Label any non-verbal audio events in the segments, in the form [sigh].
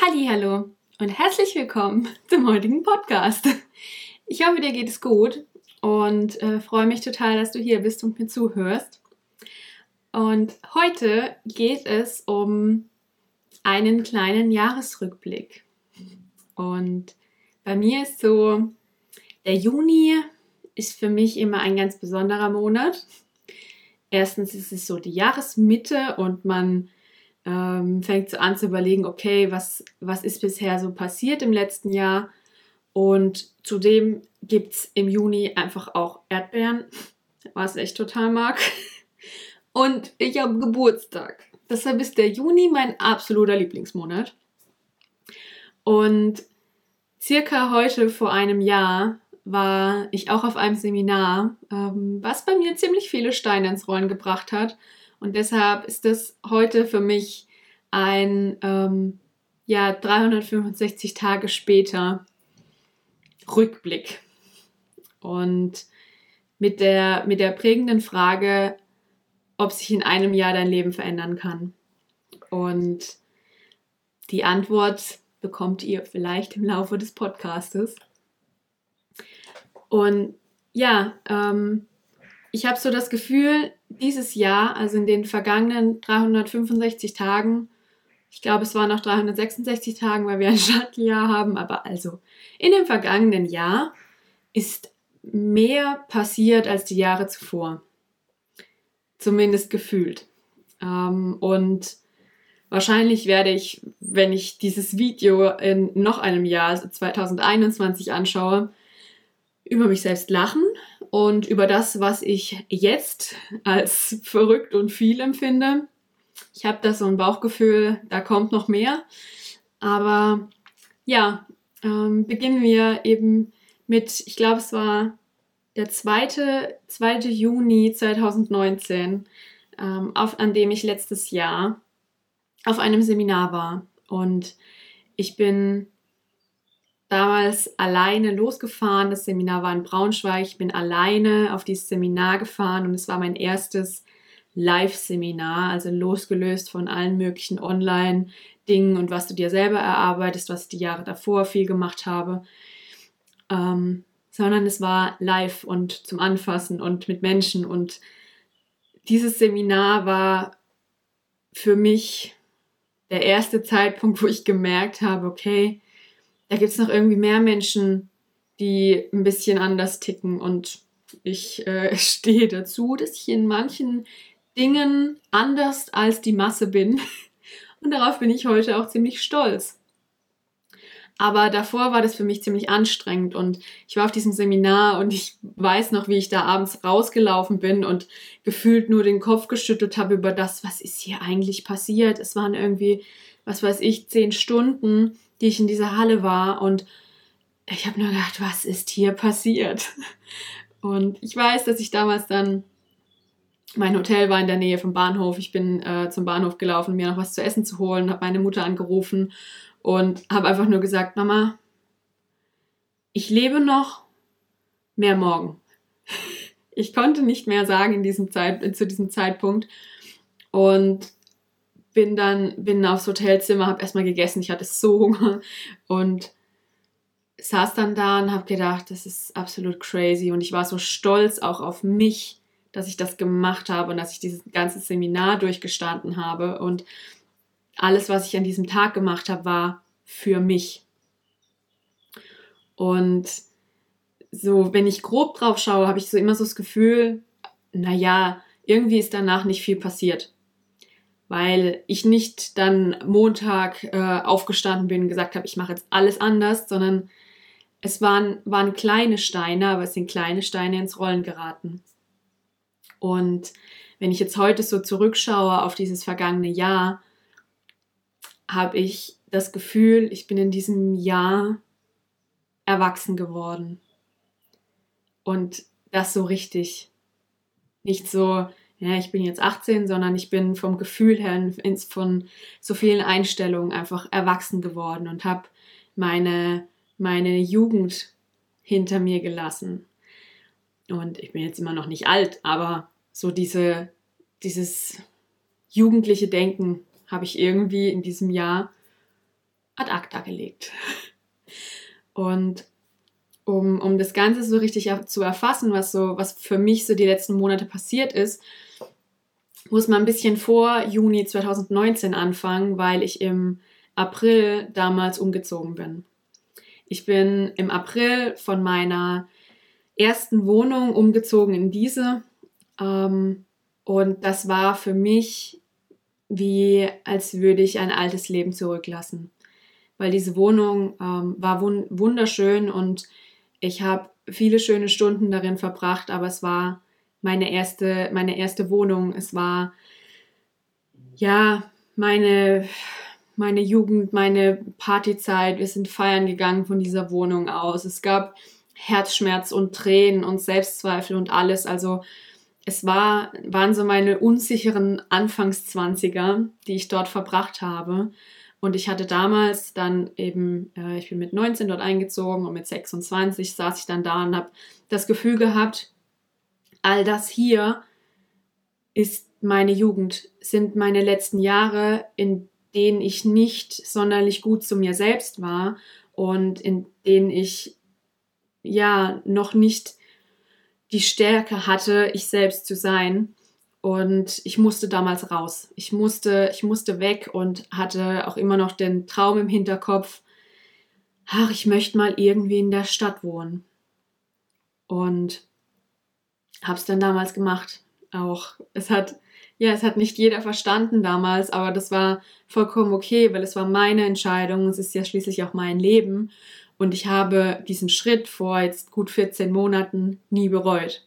Hallo und herzlich willkommen zum heutigen Podcast. Ich hoffe, dir geht es gut und äh, freue mich total, dass du hier bist und mir zuhörst. Und heute geht es um einen kleinen Jahresrückblick. Und bei mir ist so, der Juni ist für mich immer ein ganz besonderer Monat. Erstens ist es so die Jahresmitte und man ähm, fängt an zu überlegen, okay, was, was ist bisher so passiert im letzten Jahr? Und zudem gibt es im Juni einfach auch Erdbeeren, [laughs] was ich total mag. [laughs] Und ich habe Geburtstag. Deshalb ist der Juni mein absoluter Lieblingsmonat. Und circa heute vor einem Jahr war ich auch auf einem Seminar, ähm, was bei mir ziemlich viele Steine ins Rollen gebracht hat. Und deshalb ist das heute für mich ein ähm, ja, 365 Tage später Rückblick. Und mit der, mit der prägenden Frage, ob sich in einem Jahr dein Leben verändern kann. Und die Antwort bekommt ihr vielleicht im Laufe des Podcastes. Und ja, ähm, ich habe so das Gefühl, dieses Jahr, also in den vergangenen 365 Tagen, ich glaube, es waren noch 366 Tagen, weil wir ein Shuttle-Jahr haben, aber also in dem vergangenen Jahr ist mehr passiert als die Jahre zuvor. Zumindest gefühlt. Ähm, und wahrscheinlich werde ich, wenn ich dieses Video in noch einem Jahr, also 2021, anschaue, über mich selbst lachen und über das, was ich jetzt als [laughs] verrückt und viel empfinde. Ich habe da so ein Bauchgefühl, da kommt noch mehr. Aber ja, ähm, beginnen wir eben mit, ich glaube, es war der 2. 2. Juni 2019, ähm, auf, an dem ich letztes Jahr auf einem Seminar war. Und ich bin damals alleine losgefahren. Das Seminar war in Braunschweig. Ich bin alleine auf dieses Seminar gefahren und es war mein erstes Live-Seminar, also losgelöst von allen möglichen Online-Dingen und was du dir selber erarbeitest, was ich die Jahre davor viel gemacht habe. Ähm, sondern es war live und zum Anfassen und mit Menschen. Und dieses Seminar war für mich der erste Zeitpunkt, wo ich gemerkt habe, okay, da gibt es noch irgendwie mehr Menschen, die ein bisschen anders ticken. Und ich äh, [laughs] stehe dazu, dass ich in manchen Dingen anders als die Masse bin. [laughs] Und darauf bin ich heute auch ziemlich stolz. Aber davor war das für mich ziemlich anstrengend und ich war auf diesem Seminar und ich weiß noch, wie ich da abends rausgelaufen bin und gefühlt nur den Kopf geschüttelt habe über das, was ist hier eigentlich passiert. Es waren irgendwie, was weiß ich, zehn Stunden die ich in dieser Halle war und ich habe nur gedacht, was ist hier passiert? [laughs] Und ich weiß, dass ich damals dann, mein Hotel war in der Nähe vom Bahnhof, ich bin äh, zum Bahnhof gelaufen, mir noch was zu essen zu holen, habe meine Mutter angerufen und habe einfach nur gesagt, Mama, ich lebe noch, mehr morgen. [laughs] Ich konnte nicht mehr sagen in diesem Zeit, zu diesem Zeitpunkt und bin dann bin aufs Hotelzimmer, habe erstmal gegessen, ich hatte so Hunger und saß dann da und habe gedacht, das ist absolut crazy. Und ich war so stolz auch auf mich, dass ich das gemacht habe und dass ich dieses ganze Seminar durchgestanden habe. Und alles, was ich an diesem Tag gemacht habe, war für mich. Und so, wenn ich grob drauf schaue, habe ich so immer so das Gefühl, naja, irgendwie ist danach nicht viel passiert weil ich nicht dann Montag äh, aufgestanden bin und gesagt habe, ich mache jetzt alles anders, sondern es waren, waren kleine Steine, aber es sind kleine Steine ins Rollen geraten. Und wenn ich jetzt heute so zurückschaue auf dieses vergangene Jahr, habe ich das Gefühl, ich bin in diesem Jahr erwachsen geworden. Und das so richtig. Nicht so, ja, ich bin jetzt 18, sondern ich bin vom Gefühl her von so vielen Einstellungen einfach erwachsen geworden und habe meine, meine Jugend hinter mir gelassen. Und ich bin jetzt immer noch nicht alt, aber so diese, dieses jugendliche Denken habe ich irgendwie in diesem Jahr ad acta gelegt. Und um, um das Ganze so richtig zu erfassen, was so, was für mich so die letzten Monate passiert ist, muss man ein bisschen vor Juni 2019 anfangen, weil ich im April damals umgezogen bin. Ich bin im April von meiner ersten Wohnung umgezogen in diese. Ähm, und das war für mich wie, als würde ich ein altes Leben zurücklassen. Weil diese Wohnung ähm, war wun wunderschön und ich habe viele schöne Stunden darin verbracht, aber es war meine erste, meine erste Wohnung. Es war ja meine, meine Jugend, meine Partyzeit. Wir sind feiern gegangen von dieser Wohnung aus. Es gab Herzschmerz und Tränen und Selbstzweifel und alles. Also es war, waren so meine unsicheren Anfangszwanziger, die ich dort verbracht habe. Und ich hatte damals dann eben, äh, ich bin mit 19 dort eingezogen und mit 26 saß ich dann da und habe das Gefühl gehabt, all das hier ist meine Jugend, sind meine letzten Jahre, in denen ich nicht sonderlich gut zu mir selbst war und in denen ich ja noch nicht die Stärke hatte, ich selbst zu sein. Und ich musste damals raus. Ich musste, ich musste weg und hatte auch immer noch den Traum im Hinterkopf, ach, ich möchte mal irgendwie in der Stadt wohnen. Und habe es dann damals gemacht. Auch es hat, ja, es hat nicht jeder verstanden damals, aber das war vollkommen okay, weil es war meine Entscheidung. Es ist ja schließlich auch mein Leben. Und ich habe diesen Schritt vor jetzt gut 14 Monaten nie bereut,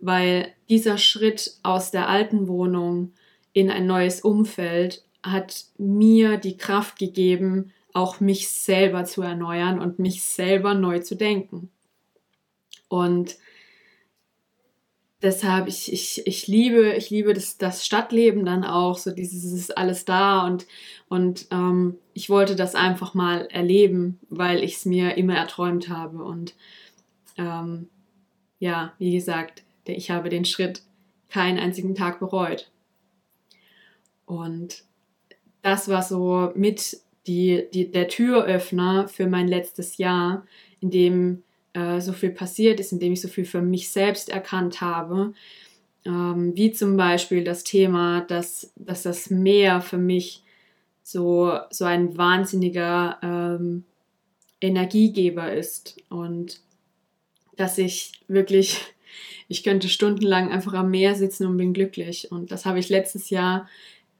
weil dieser Schritt aus der alten Wohnung in ein neues Umfeld hat mir die Kraft gegeben, auch mich selber zu erneuern und mich selber neu zu denken. Und deshalb, ich, ich, ich liebe, ich liebe das, das Stadtleben dann auch, so dieses ist alles da und, und ähm, ich wollte das einfach mal erleben, weil ich es mir immer erträumt habe. Und ähm, ja, wie gesagt, ich habe den Schritt keinen einzigen Tag bereut. Und das war so mit die, die, der Türöffner für mein letztes Jahr, in dem äh, so viel passiert ist, indem ich so viel für mich selbst erkannt habe. Ähm, wie zum Beispiel das Thema, dass, dass das Meer für mich so, so ein wahnsinniger ähm, Energiegeber ist und dass ich wirklich, [laughs] ich könnte stundenlang einfach am Meer sitzen und bin glücklich. Und das habe ich letztes Jahr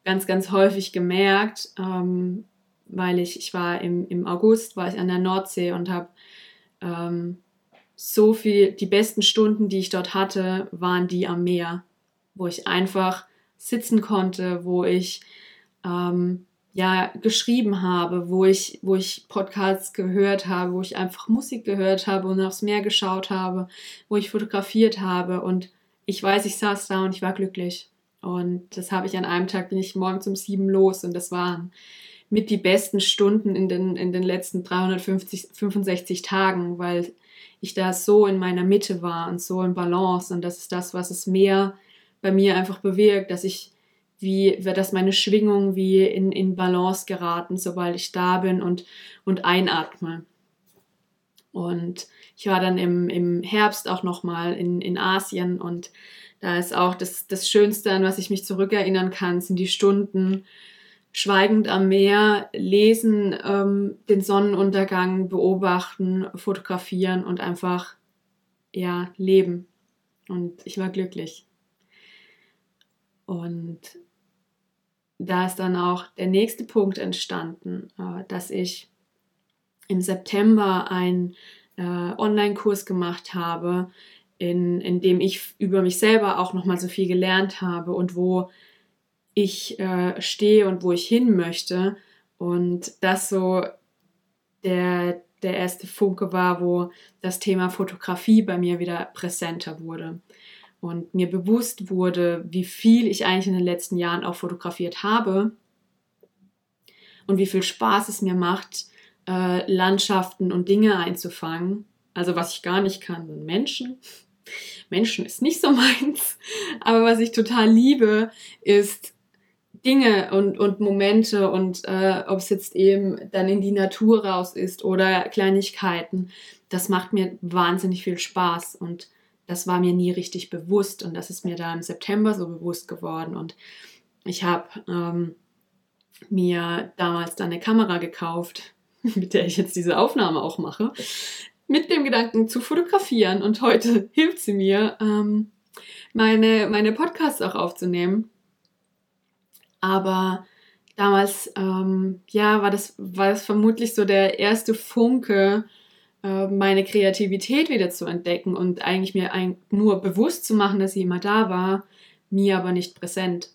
ganz, ganz häufig gemerkt, ähm, weil ich, ich war im, im August, war ich an der Nordsee und habe ähm, so viel, die besten Stunden, die ich dort hatte, waren die am Meer, wo ich einfach sitzen konnte, wo ich ähm, ja geschrieben habe, wo ich, wo ich Podcasts gehört habe, wo ich einfach Musik gehört habe und aufs Meer geschaut habe, wo ich fotografiert habe und ich weiß, ich saß da und ich war glücklich. Und das habe ich an einem Tag, bin ich morgens um sieben los und das waren mit die besten Stunden in den, in den letzten 350, 65 Tagen, weil ich da so in meiner Mitte war und so in Balance. Und das ist das, was es mehr bei mir einfach bewirkt, dass ich wie, dass meine Schwingung wie in, in Balance geraten, sobald ich da bin und, und einatme. Und ich war dann im, im Herbst auch nochmal in, in Asien und da ist auch das, das Schönste, an was ich mich zurückerinnern kann, sind die Stunden, schweigend am Meer lesen, ähm, den Sonnenuntergang beobachten, fotografieren und einfach ja leben. Und ich war glücklich. Und da ist dann auch der nächste Punkt entstanden, äh, dass ich im September einen äh, Online-Kurs gemacht habe, in, in dem ich über mich selber auch nochmal so viel gelernt habe und wo ich äh, stehe und wo ich hin möchte. Und das so der, der erste Funke war, wo das Thema Fotografie bei mir wieder präsenter wurde. Und mir bewusst wurde, wie viel ich eigentlich in den letzten Jahren auch fotografiert habe und wie viel Spaß es mir macht, äh, Landschaften und Dinge einzufangen. Also was ich gar nicht kann, sind Menschen. Menschen ist nicht so [laughs] meins. Aber was ich total liebe, ist Dinge und, und Momente und äh, ob es jetzt eben dann in die Natur raus ist oder Kleinigkeiten, das macht mir wahnsinnig viel Spaß und das war mir nie richtig bewusst und das ist mir da im September so bewusst geworden und ich habe ähm, mir damals dann eine Kamera gekauft, [laughs] mit der ich jetzt diese Aufnahme auch mache, mit dem Gedanken zu fotografieren und heute [laughs] hilft sie mir, ähm, meine, meine Podcasts auch aufzunehmen. Aber damals, ähm, ja, war das, war das vermutlich so der erste Funke, äh, meine Kreativität wieder zu entdecken und eigentlich mir ein, nur bewusst zu machen, dass sie immer da war, mir aber nicht präsent.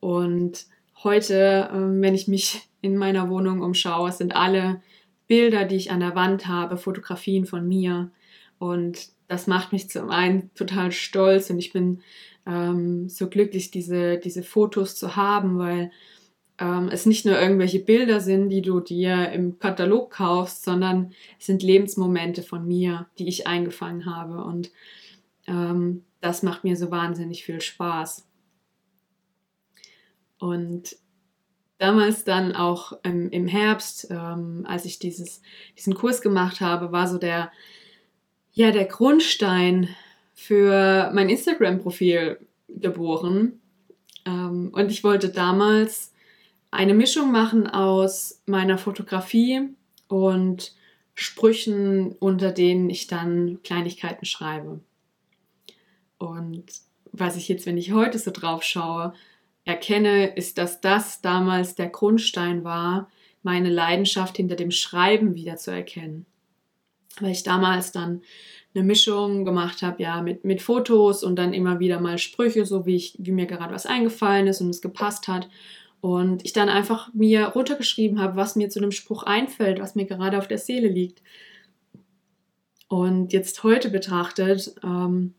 Und heute, äh, wenn ich mich in meiner Wohnung umschaue, sind alle Bilder, die ich an der Wand habe, Fotografien von mir. Und das macht mich zum einen total stolz und ich bin ähm, so glücklich, diese, diese Fotos zu haben, weil ähm, es nicht nur irgendwelche Bilder sind, die du dir im Katalog kaufst, sondern es sind Lebensmomente von mir, die ich eingefangen habe. Und ähm, das macht mir so wahnsinnig viel Spaß. Und damals dann auch ähm, im Herbst, ähm, als ich dieses, diesen Kurs gemacht habe, war so der, ja, der Grundstein für mein Instagram-Profil geboren. Ähm, und ich wollte damals eine Mischung machen aus meiner Fotografie und Sprüchen, unter denen ich dann Kleinigkeiten schreibe. Und was ich jetzt, wenn ich heute so drauf schaue, erkenne, ist, dass das damals der Grundstein war, meine Leidenschaft hinter dem Schreiben wieder zu erkennen. Weil ich damals dann eine Mischung gemacht habe, ja, mit, mit Fotos und dann immer wieder mal Sprüche, so wie, ich, wie mir gerade was eingefallen ist und es gepasst hat. Und ich dann einfach mir runtergeschrieben habe, was mir zu dem Spruch einfällt, was mir gerade auf der Seele liegt. Und jetzt heute betrachtet, ähm,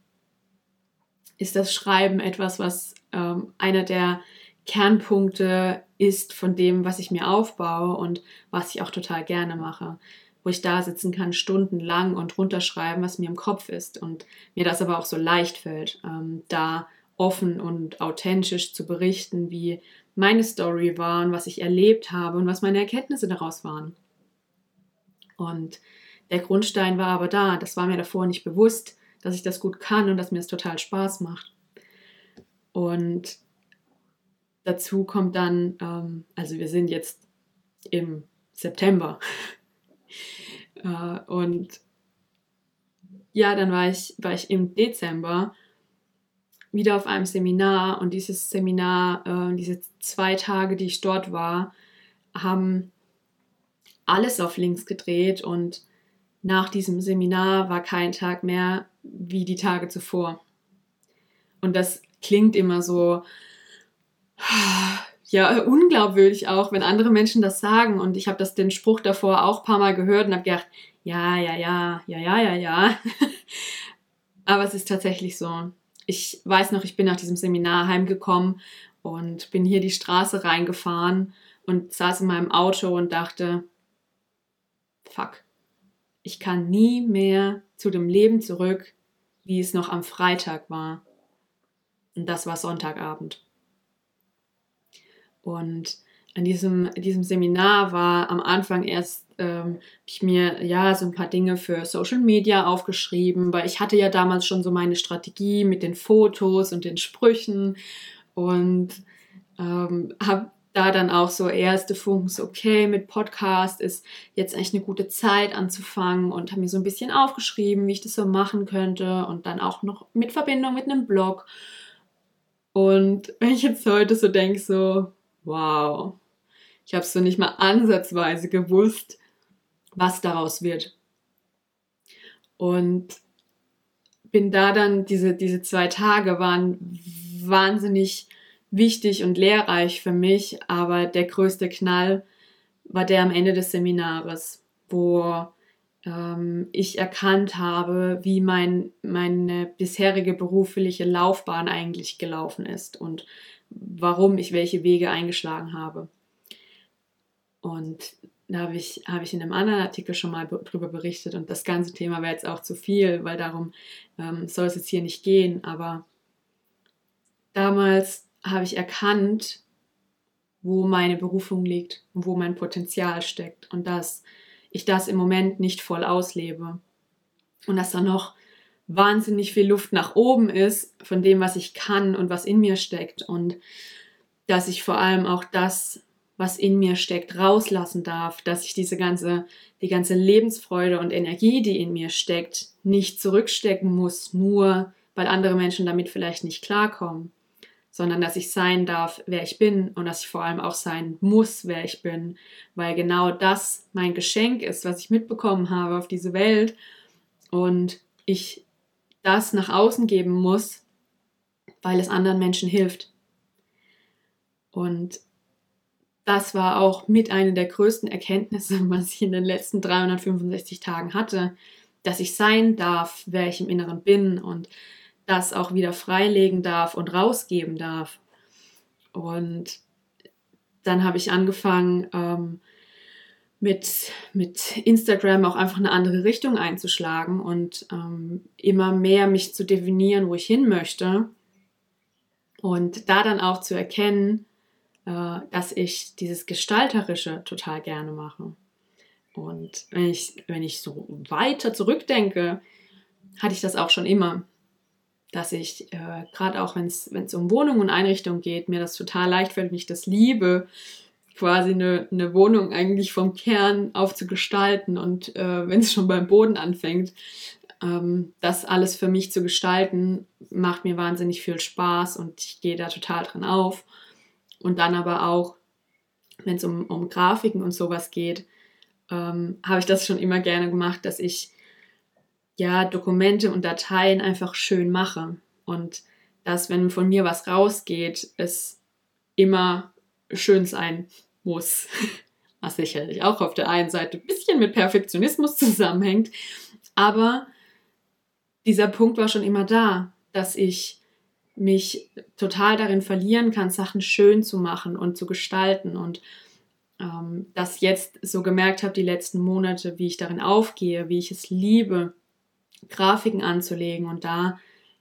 ist das Schreiben etwas, was ähm, einer der Kernpunkte ist von dem, was ich mir aufbaue und was ich auch total gerne mache. Wo ich da sitzen kann, stundenlang und runterschreiben, was mir im Kopf ist. Und mir das aber auch so leicht fällt, ähm, da offen und authentisch zu berichten, wie meine Story war und was ich erlebt habe und was meine Erkenntnisse daraus waren. Und der Grundstein war aber da. Das war mir davor nicht bewusst, dass ich das gut kann und dass mir es total Spaß macht. Und dazu kommt dann, ähm, also wir sind jetzt im September. Äh, und ja, dann war ich, war ich im Dezember wieder auf einem Seminar und dieses Seminar, äh, diese zwei Tage, die ich dort war, haben alles auf links gedreht und nach diesem Seminar war kein Tag mehr wie die Tage zuvor. Und das klingt immer so, ja, unglaubwürdig auch, wenn andere Menschen das sagen. Und ich habe das den Spruch davor auch ein paar Mal gehört und habe gedacht, ja, ja, ja, ja, ja, ja, ja. [laughs] Aber es ist tatsächlich so ich weiß noch, ich bin nach diesem Seminar heimgekommen und bin hier die Straße reingefahren und saß in meinem Auto und dachte, fuck, ich kann nie mehr zu dem Leben zurück, wie es noch am Freitag war. Und das war Sonntagabend. Und an diesem, diesem Seminar war am Anfang erst, ähm, ich mir ja so ein paar Dinge für Social Media aufgeschrieben, weil ich hatte ja damals schon so meine Strategie mit den Fotos und den Sprüchen und ähm, habe da dann auch so erste Funken, so okay, mit Podcast ist jetzt eigentlich eine gute Zeit anzufangen und habe mir so ein bisschen aufgeschrieben, wie ich das so machen könnte und dann auch noch mit Verbindung mit einem Blog. Und wenn ich jetzt heute so denke, so, wow, ich habe so nicht mal ansatzweise gewusst, was daraus wird. Und bin da dann, diese, diese zwei Tage waren wahnsinnig wichtig und lehrreich für mich, aber der größte Knall war der am Ende des Seminares, wo ähm, ich erkannt habe, wie mein, meine bisherige berufliche Laufbahn eigentlich gelaufen ist und warum ich welche Wege eingeschlagen habe. Und da habe ich, hab ich in einem anderen Artikel schon mal drüber berichtet und das ganze Thema wäre jetzt auch zu viel, weil darum ähm, soll es jetzt hier nicht gehen. Aber damals habe ich erkannt, wo meine Berufung liegt und wo mein Potenzial steckt und dass ich das im Moment nicht voll auslebe und dass da noch wahnsinnig viel Luft nach oben ist von dem, was ich kann und was in mir steckt. Und dass ich vor allem auch das, was in mir steckt, rauslassen darf, dass ich diese ganze, die ganze Lebensfreude und Energie, die in mir steckt, nicht zurückstecken muss, nur weil andere Menschen damit vielleicht nicht klarkommen, sondern dass ich sein darf, wer ich bin und dass ich vor allem auch sein muss, wer ich bin, weil genau das mein Geschenk ist, was ich mitbekommen habe auf diese Welt. Und ich das nach außen geben muss, weil es anderen Menschen hilft. Und das war auch mit einer der größten Erkenntnisse, [laughs] was ich in den letzten 365 Tagen hatte, dass ich sein darf, wer ich im Inneren bin und das auch wieder freilegen darf und rausgeben darf. Und dann habe ich angefangen, ähm, mit, mit Instagram auch einfach eine andere Richtung einzuschlagen und ähm, immer mehr mich zu definieren, wo ich hin möchte. Und da dann auch zu erkennen, äh, dass ich dieses Gestalterische total gerne mache. Und wenn ich, wenn ich so weiter zurückdenke, hatte ich das auch schon immer, dass ich äh, gerade auch, wenn es um Wohnungen und Einrichtungen geht, mir das total leicht fällt und ich das liebe, quasi eine, eine Wohnung eigentlich vom Kern auf zu gestalten und äh, wenn es schon beim Boden anfängt, ähm, das alles für mich zu gestalten, macht mir wahnsinnig viel Spaß und ich gehe da total drin auf. Und dann aber auch, wenn es um, um Grafiken und sowas geht, ähm, habe ich das schon immer gerne gemacht, dass ich ja Dokumente und Dateien einfach schön mache und dass, wenn von mir was rausgeht, es immer schön sein muss. [laughs] Was sicherlich auch auf der einen Seite ein bisschen mit Perfektionismus zusammenhängt. Aber dieser Punkt war schon immer da, dass ich mich total darin verlieren kann, Sachen schön zu machen und zu gestalten und ähm, das jetzt so gemerkt habe die letzten Monate, wie ich darin aufgehe, wie ich es liebe, Grafiken anzulegen und da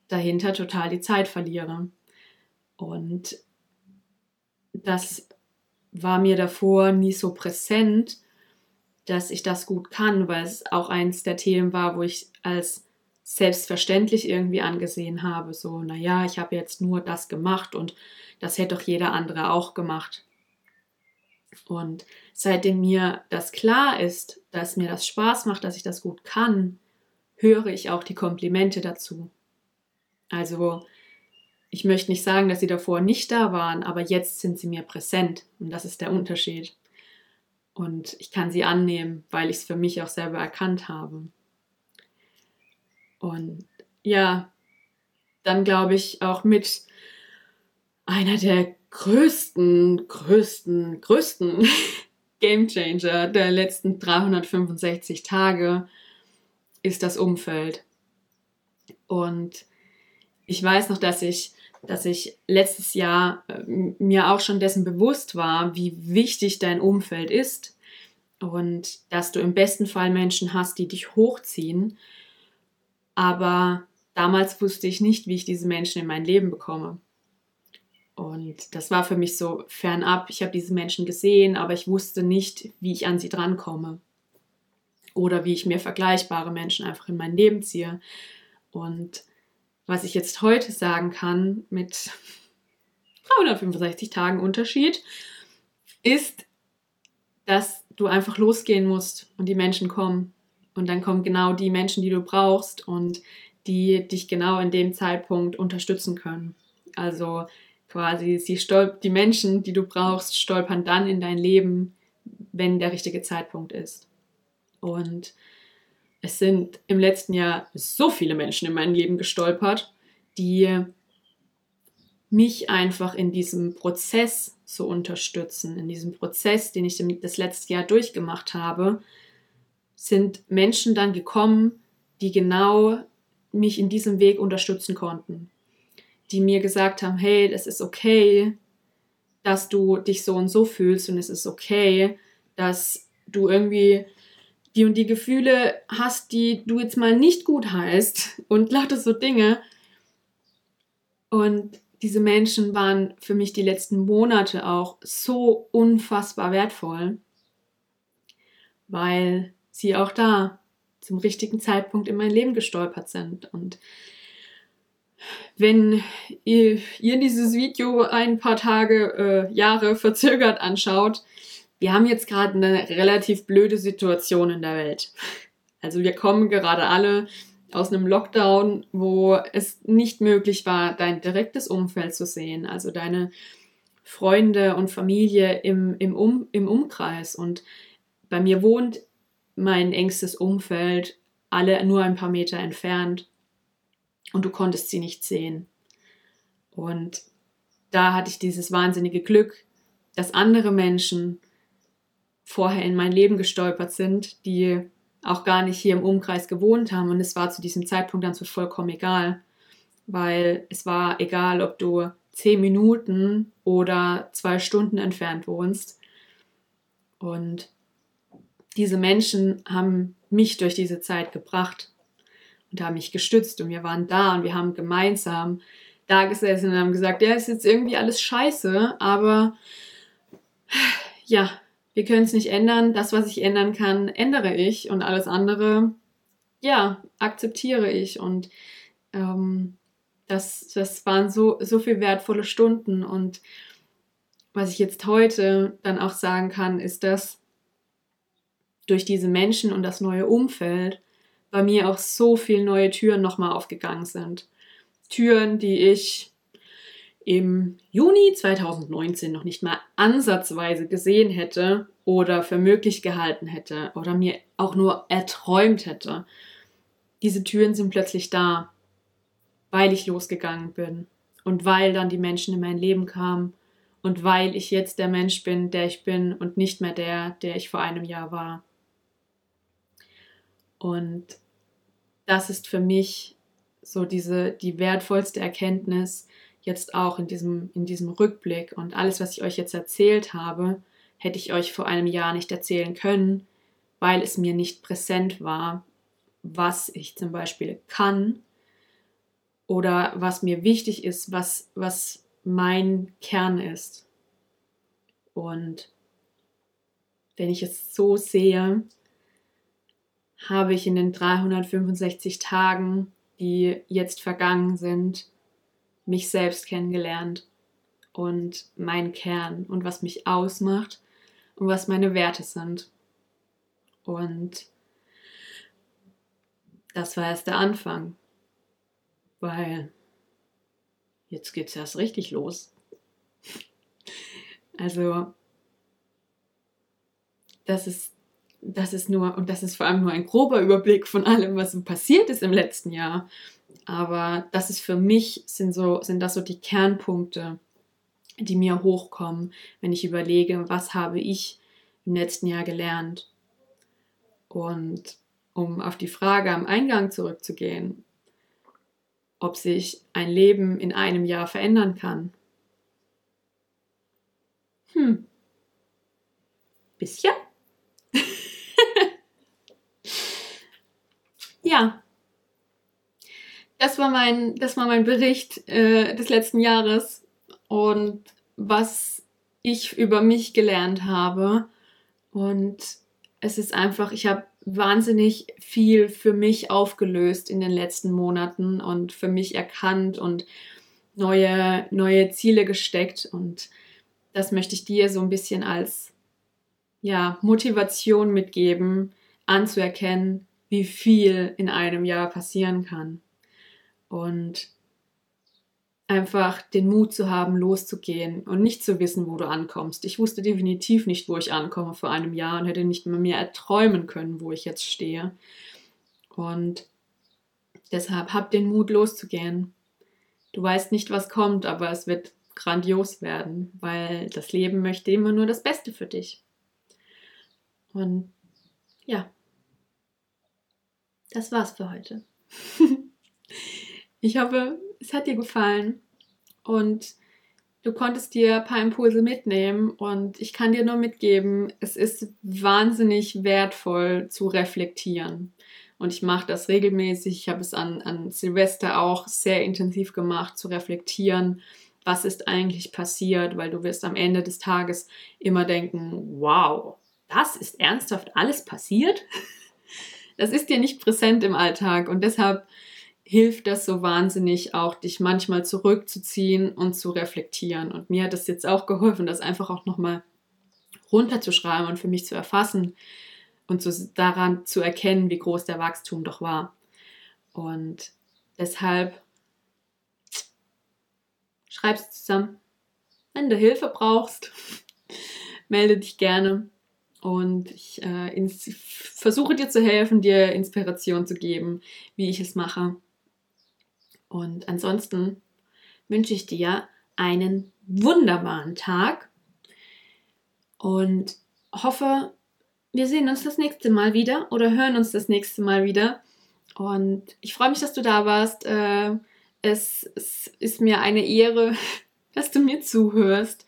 dahinter total die Zeit verliere. Und das war mir davor nie so präsent, dass ich das gut kann, weil es auch eins der Themen war, wo ich als selbstverständlich irgendwie angesehen habe. So, naja, ich habe jetzt nur das gemacht und das hätte doch jeder andere auch gemacht. Und seitdem mir das klar ist, dass mir das Spaß macht, dass ich das gut kann, höre ich auch die Komplimente dazu. Also ich möchte nicht sagen, dass sie davor nicht da waren, aber jetzt sind sie mir präsent und das ist der Unterschied. Und ich kann sie annehmen, weil ich es für mich auch selber erkannt habe. Und ja, dann glaube ich auch mit einer der größten, größten, größten [laughs] Game Changer der letzten 365 Tage ist das Umfeld. Und ich weiß noch, dass ich dass ich letztes Jahr äh, mir auch schon dessen bewusst war, wie wichtig dein Umfeld ist und dass du im besten Fall Menschen hast, die dich hochziehen. Aber damals wusste ich nicht, wie ich diese Menschen in mein Leben bekomme. Und das war für mich so fernab. Ich habe diese Menschen gesehen, aber ich wusste nicht, wie ich an sie drankomme. Oder wie ich mir vergleichbare Menschen einfach in mein Leben ziehe. Und was ich jetzt heute sagen kann mit 365 Tagen Unterschied, ist, dass du einfach losgehen musst und die Menschen kommen. Und dann kommen genau die Menschen, die du brauchst und die dich genau in dem Zeitpunkt unterstützen können. Also quasi sie die Menschen, die du brauchst, stolpern dann in dein Leben, wenn der richtige Zeitpunkt ist. Und es sind im letzten Jahr so viele Menschen in mein Leben gestolpert, die mich einfach in diesem Prozess so unterstützen, in diesem Prozess, den ich das letzte Jahr durchgemacht habe, sind Menschen dann gekommen, die genau mich in diesem Weg unterstützen konnten, die mir gesagt haben, hey, es ist okay, dass du dich so und so fühlst und es ist okay, dass du irgendwie die und die Gefühle hast, die du jetzt mal nicht gut heißt [laughs] und lauter so Dinge. Und diese Menschen waren für mich die letzten Monate auch so unfassbar wertvoll, weil sie auch da zum richtigen Zeitpunkt in mein Leben gestolpert sind. Und wenn ihr, ihr dieses Video ein paar Tage, äh, Jahre verzögert anschaut, wir haben jetzt gerade eine relativ blöde Situation in der Welt. Also wir kommen gerade alle aus einem Lockdown, wo es nicht möglich war, dein direktes Umfeld zu sehen, also deine Freunde und Familie im, im, um, im Umkreis. Und bei mir wohnt mein engstes Umfeld alle nur ein paar Meter entfernt und du konntest sie nicht sehen. Und da hatte ich dieses wahnsinnige Glück, dass andere Menschen vorher in mein Leben gestolpert sind, die auch gar nicht hier im Umkreis gewohnt haben. Und es war zu diesem Zeitpunkt dann so vollkommen egal, weil es war egal, ob du zehn Minuten oder zwei Stunden entfernt wohnst. Und diese Menschen haben mich durch diese Zeit gebracht und haben mich gestützt und wir waren da und wir haben gemeinsam da gesessen und haben gesagt, ja, ist jetzt irgendwie alles scheiße, aber ja, wir können es nicht ändern. Das, was ich ändern kann, ändere ich und alles andere, ja, akzeptiere ich. Und ähm, das, das waren so, so viel wertvolle Stunden. Und was ich jetzt heute dann auch sagen kann, ist, dass durch diese Menschen und das neue Umfeld bei mir auch so viele neue Türen nochmal aufgegangen sind. Türen, die ich im Juni 2019 noch nicht mal ansatzweise gesehen hätte oder für möglich gehalten hätte oder mir auch nur erträumt hätte. Diese Türen sind plötzlich da, weil ich losgegangen bin und weil dann die Menschen in mein Leben kamen und weil ich jetzt der Mensch bin, der ich bin und nicht mehr der, der ich vor einem Jahr war. Und das ist für mich so diese die wertvollste Erkenntnis, jetzt auch in diesem, in diesem Rückblick und alles, was ich euch jetzt erzählt habe, hätte ich euch vor einem Jahr nicht erzählen können, weil es mir nicht präsent war, was ich zum Beispiel kann oder was mir wichtig ist, was, was mein Kern ist. Und wenn ich es so sehe, habe ich in den 365 Tagen, die jetzt vergangen sind, mich selbst kennengelernt und meinen Kern und was mich ausmacht und was meine Werte sind. Und das war erst der Anfang, weil jetzt geht es erst richtig los. [laughs] Also, das ist, das ist nur, und das ist vor allem nur ein grober Überblick von allem, was passiert ist im letzten Jahr. Aber das ist für mich, sind, so, sind das so die Kernpunkte, die mir hochkommen, wenn ich überlege, was habe ich im letzten Jahr gelernt. Und um auf die Frage am Eingang zurückzugehen, ob sich ein Leben in einem Jahr verändern kann. Hm. Bisschen? [laughs] ja, das war mein, das war mein Bericht äh, des letzten Jahres und was ich über mich gelernt habe. Und es ist einfach, ich habe wahnsinnig viel für mich aufgelöst in den letzten Monaten und für mich erkannt und neue, neue Ziele gesteckt. Und das möchte ich dir so ein bisschen als ja, Motivation mitgeben, anzuerkennen, wie viel in einem Jahr passieren kann und einfach den Mut zu haben, loszugehen und nicht zu wissen, wo du ankommst. Ich wusste definitiv nicht, wo ich ankomme vor einem Jahr und hätte nicht mehr mir erträumen können, wo ich jetzt stehe. Und deshalb hab den Mut, loszugehen. Du weißt nicht, was kommt, aber es wird grandios werden, weil das Leben möchte immer nur das Beste für dich. Und ja, das war's für heute. [laughs] Ich hoffe, es hat dir gefallen und du konntest dir ein paar Impulse mitnehmen und ich kann dir nur mitgeben, es ist wahnsinnig wertvoll zu reflektieren. Und ich mache das regelmäßig. Ich habe es an, an Silvester auch sehr intensiv gemacht, zu reflektieren was ist eigentlich passiert, weil du wirst am Ende des Tages immer denken, wow, das ist ernsthaft alles passiert? [laughs] Das ist dir nicht präsent im Alltag und deshalb hilft das so wahnsinnig auch, dich manchmal zurückzuziehen und zu reflektieren. Und mir hat das jetzt auch geholfen, das einfach auch nochmal runterzuschreiben und für mich zu erfassen und zu, daran zu erkennen, wie groß der Wachstum doch war. Und deshalb schreib es zusammen. Wenn du Hilfe brauchst, [laughs] melde dich gerne und ich äh, versuche dir zu helfen, dir Inspiration zu geben, wie ich es mache. Und ansonsten wünsche ich dir einen wunderbaren Tag und hoffe, wir sehen uns das nächste Mal wieder oder hören uns das nächste Mal wieder. Und ich freue mich, dass du da warst. Äh, es, es ist mir eine Ehre, [laughs] dass du mir zuhörst.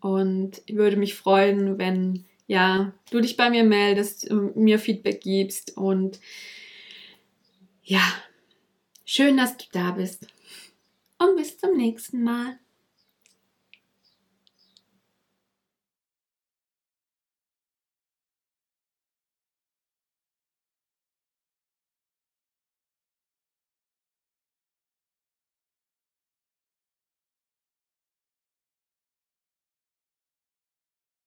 Und ich würde mich freuen, wenn ja, du dich bei mir meldest, mir Feedback gibst. Und ja, schön, dass du da bist. Und bis zum nächsten Mal.